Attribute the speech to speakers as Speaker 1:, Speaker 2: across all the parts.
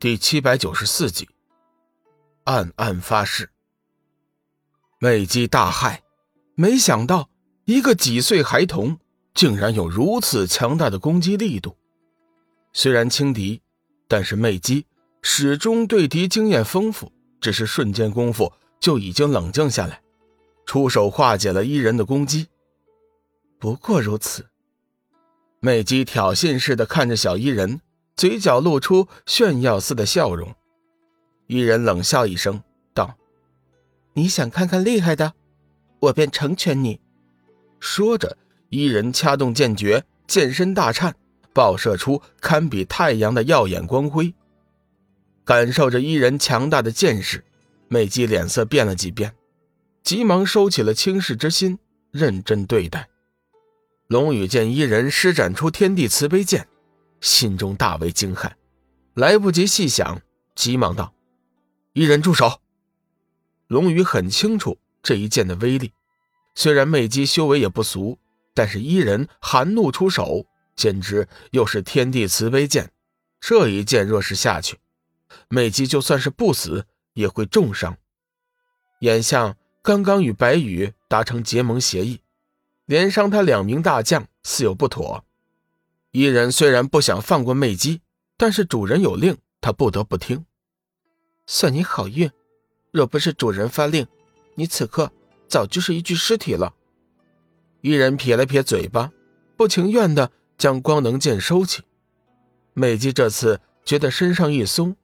Speaker 1: 第七百九十四集，暗暗发誓。魅姬大骇，没想到一个几岁孩童竟然有如此强大的攻击力度。虽然轻敌，但是魅姬始终对敌经验丰富，只是瞬间功夫就已经冷静下来，出手化解了伊人的攻击。不过如此，魅姬挑衅似的看着小伊人。嘴角露出炫耀似的笑容，伊人冷笑一声，道：“你想看看厉害的，我便成全你。”说着，伊人掐动剑诀，剑身大颤，爆射出堪比太阳的耀眼光辉。感受着伊人强大的剑势，美姬脸色变了几变，急忙收起了轻视之心，认真对待。龙宇见伊人施展出天地慈悲剑。心中大为惊骇，来不及细想，急忙道：“一人住手！”龙宇很清楚这一剑的威力，虽然魅姬修为也不俗，但是伊人含怒出手，简直又是天地慈悲剑。这一剑若是下去，魅姬就算是不死，也会重伤。眼下刚刚与白羽达成结盟协议，连伤他两名大将，似有不妥。伊人虽然不想放过魅姬，但是主人有令，他不得不听。
Speaker 2: 算你好运，若不是主人发令，你此刻早就是一具尸体了。
Speaker 1: 伊人撇了撇嘴巴，不情愿地将光能剑收起。魅姬这次觉得身上一松，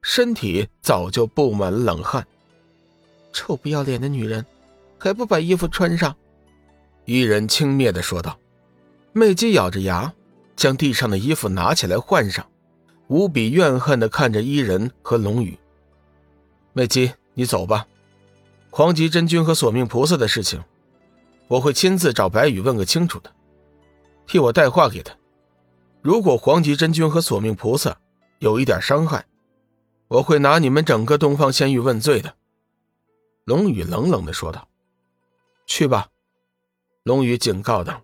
Speaker 1: 身体早就布满了冷汗。
Speaker 2: 臭不要脸的女人，还不把衣服穿上？
Speaker 1: 伊人轻蔑地说道。魅姬咬着牙。将地上的衣服拿起来换上，无比怨恨地看着伊人和龙宇。美姬，你走吧。黄极真君和索命菩萨的事情，我会亲自找白羽问个清楚的。替我带话给他，如果黄极真君和索命菩萨有一点伤害，我会拿你们整个东方仙域问罪的。龙宇冷冷地说道：“去吧。”龙宇警告道：“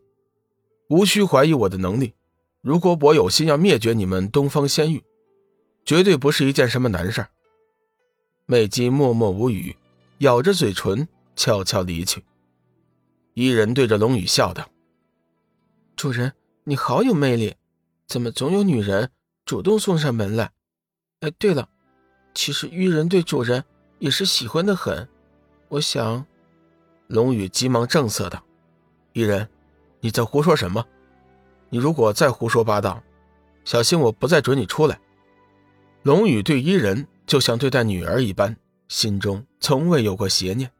Speaker 1: 无需怀疑我的能力。”如果我有心要灭绝你们东方仙域，绝对不是一件什么难事。魅姬默默无语，咬着嘴唇，悄悄离去。伊人对着龙宇笑道：“
Speaker 2: 主人，你好有魅力，怎么总有女人主动送上门来？哎，对了，其实伊人对主人也是喜欢的很。我想。”
Speaker 1: 龙宇急忙正色道：“伊人，你在胡说什么？”你如果再胡说八道，小心我不再准你出来。龙宇对伊人就像对待女儿一般，心中从未有过邪念。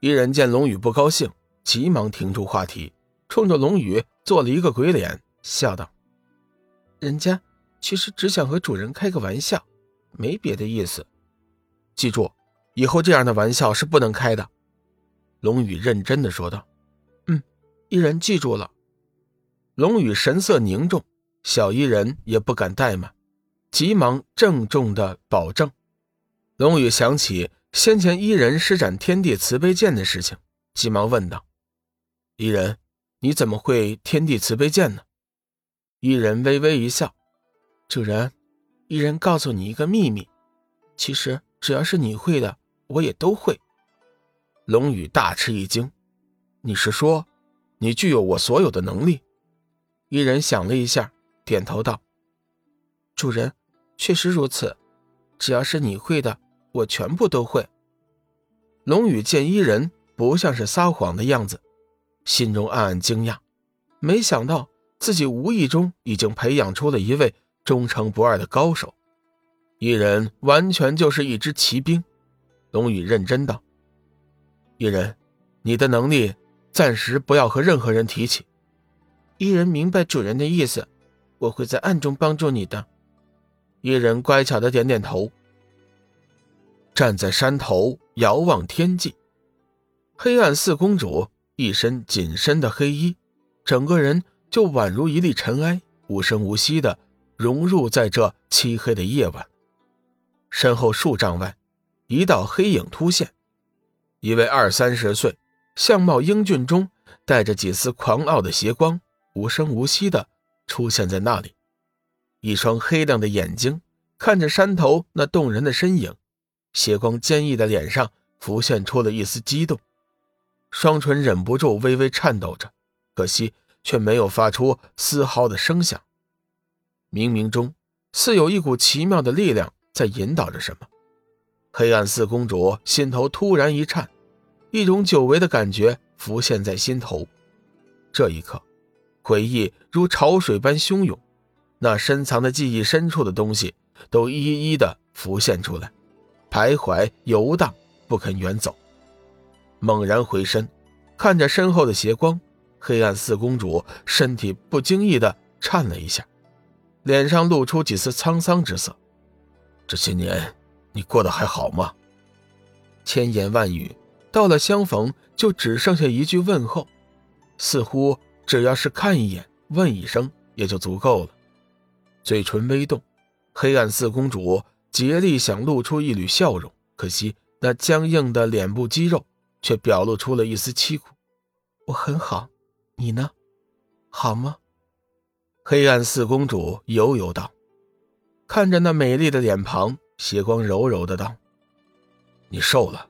Speaker 1: 伊人见龙宇不高兴，急忙停住话题，冲着龙宇做了一个鬼脸，笑道：“
Speaker 2: 人家其实只想和主人开个玩笑，没别的意思。
Speaker 1: 记住，以后这样的玩笑是不能开的。”龙宇认真的说道。
Speaker 2: “嗯，伊人记住了。”
Speaker 1: 龙宇神色凝重，小伊人也不敢怠慢，急忙郑重的保证。龙宇想起先前伊人施展天地慈悲剑的事情，急忙问道：“伊人，你怎么会天地慈悲剑呢？”
Speaker 2: 伊人微微一笑：“主人，伊人告诉你一个秘密，其实只要是你会的，我也都会。”
Speaker 1: 龙宇大吃一惊：“你是说，你具有我所有的能力？”
Speaker 2: 伊人想了一下，点头道：“主人，确实如此。只要是你会的，我全部都会。”
Speaker 1: 龙宇见伊人不像是撒谎的样子，心中暗暗惊讶，没想到自己无意中已经培养出了一位忠诚不二的高手。伊人完全就是一支骑兵。龙宇认真道：“伊人，你的能力暂时不要和任何人提起。”
Speaker 2: 伊人明白主人的意思，我会在暗中帮助你的。
Speaker 1: 伊人乖巧的点点头，站在山头遥望天际。黑暗四公主一身紧身的黑衣，整个人就宛如一粒尘埃，无声无息的融入在这漆黑的夜晚。身后数丈外，一道黑影突现，一位二三十岁、相貌英俊中带着几丝狂傲的邪光。无声无息的出现在那里，一双黑亮的眼睛看着山头那动人的身影，邪光坚毅的脸上浮现出了一丝激动，双唇忍不住微微颤抖着，可惜却没有发出丝毫的声响。冥冥中似有一股奇妙的力量在引导着什么。黑暗四公主心头突然一颤，一种久违的感觉浮现在心头。这一刻，回忆如潮水般汹涌，那深藏在记忆深处的东西都一一的浮现出来，徘徊游荡，不肯远走。猛然回身，看着身后的斜光，黑暗四公主身体不经意的颤了一下，脸上露出几丝沧桑之色。这些年。你过得还好吗？千言万语，到了相逢就只剩下一句问候，似乎只要是看一眼、问一声也就足够了。嘴唇微动，黑暗四公主竭力想露出一缕笑容，可惜那僵硬的脸部肌肉却表露出了一丝凄苦。
Speaker 2: 我很好，你呢？好吗？
Speaker 1: 黑暗四公主悠悠道，看着那美丽的脸庞。邪光柔柔的道：“你瘦了，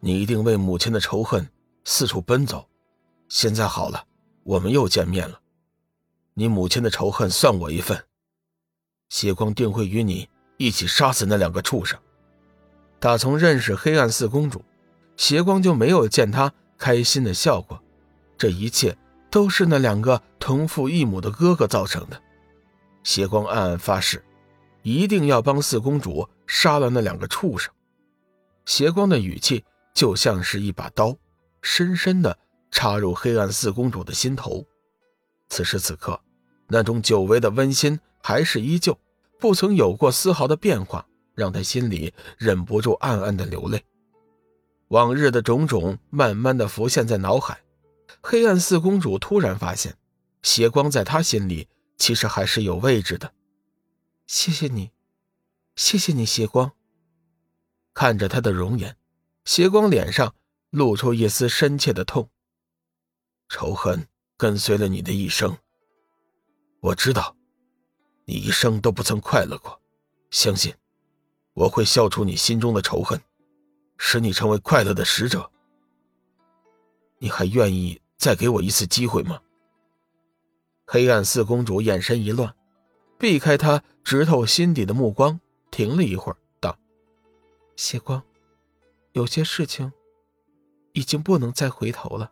Speaker 1: 你一定为母亲的仇恨四处奔走。现在好了，我们又见面了。你母亲的仇恨算我一份。邪光定会与你一起杀死那两个畜生。打从认识黑暗四公主，邪光就没有见她开心的笑过。这一切都是那两个同父异母的哥哥造成的。邪光暗暗发誓。”一定要帮四公主杀了那两个畜生。邪光的语气就像是一把刀，深深的插入黑暗四公主的心头。此时此刻，那种久违的温馨还是依旧，不曾有过丝毫的变化，让他心里忍不住暗暗的流泪。往日的种种慢慢的浮现在脑海。黑暗四公主突然发现，邪光在她心里其实还是有位置的。
Speaker 2: 谢谢你，谢谢你，邪光。
Speaker 1: 看着他的容颜，邪光脸上露出一丝深切的痛。仇恨跟随了你的一生，我知道，你一生都不曾快乐过。相信，我会消除你心中的仇恨，使你成为快乐的使者。你还愿意再给我一次机会吗？黑暗四公主眼神一乱。避开他直透心底的目光，停了一会儿，道：“
Speaker 2: 邪光，有些事情已经不能再回头了。”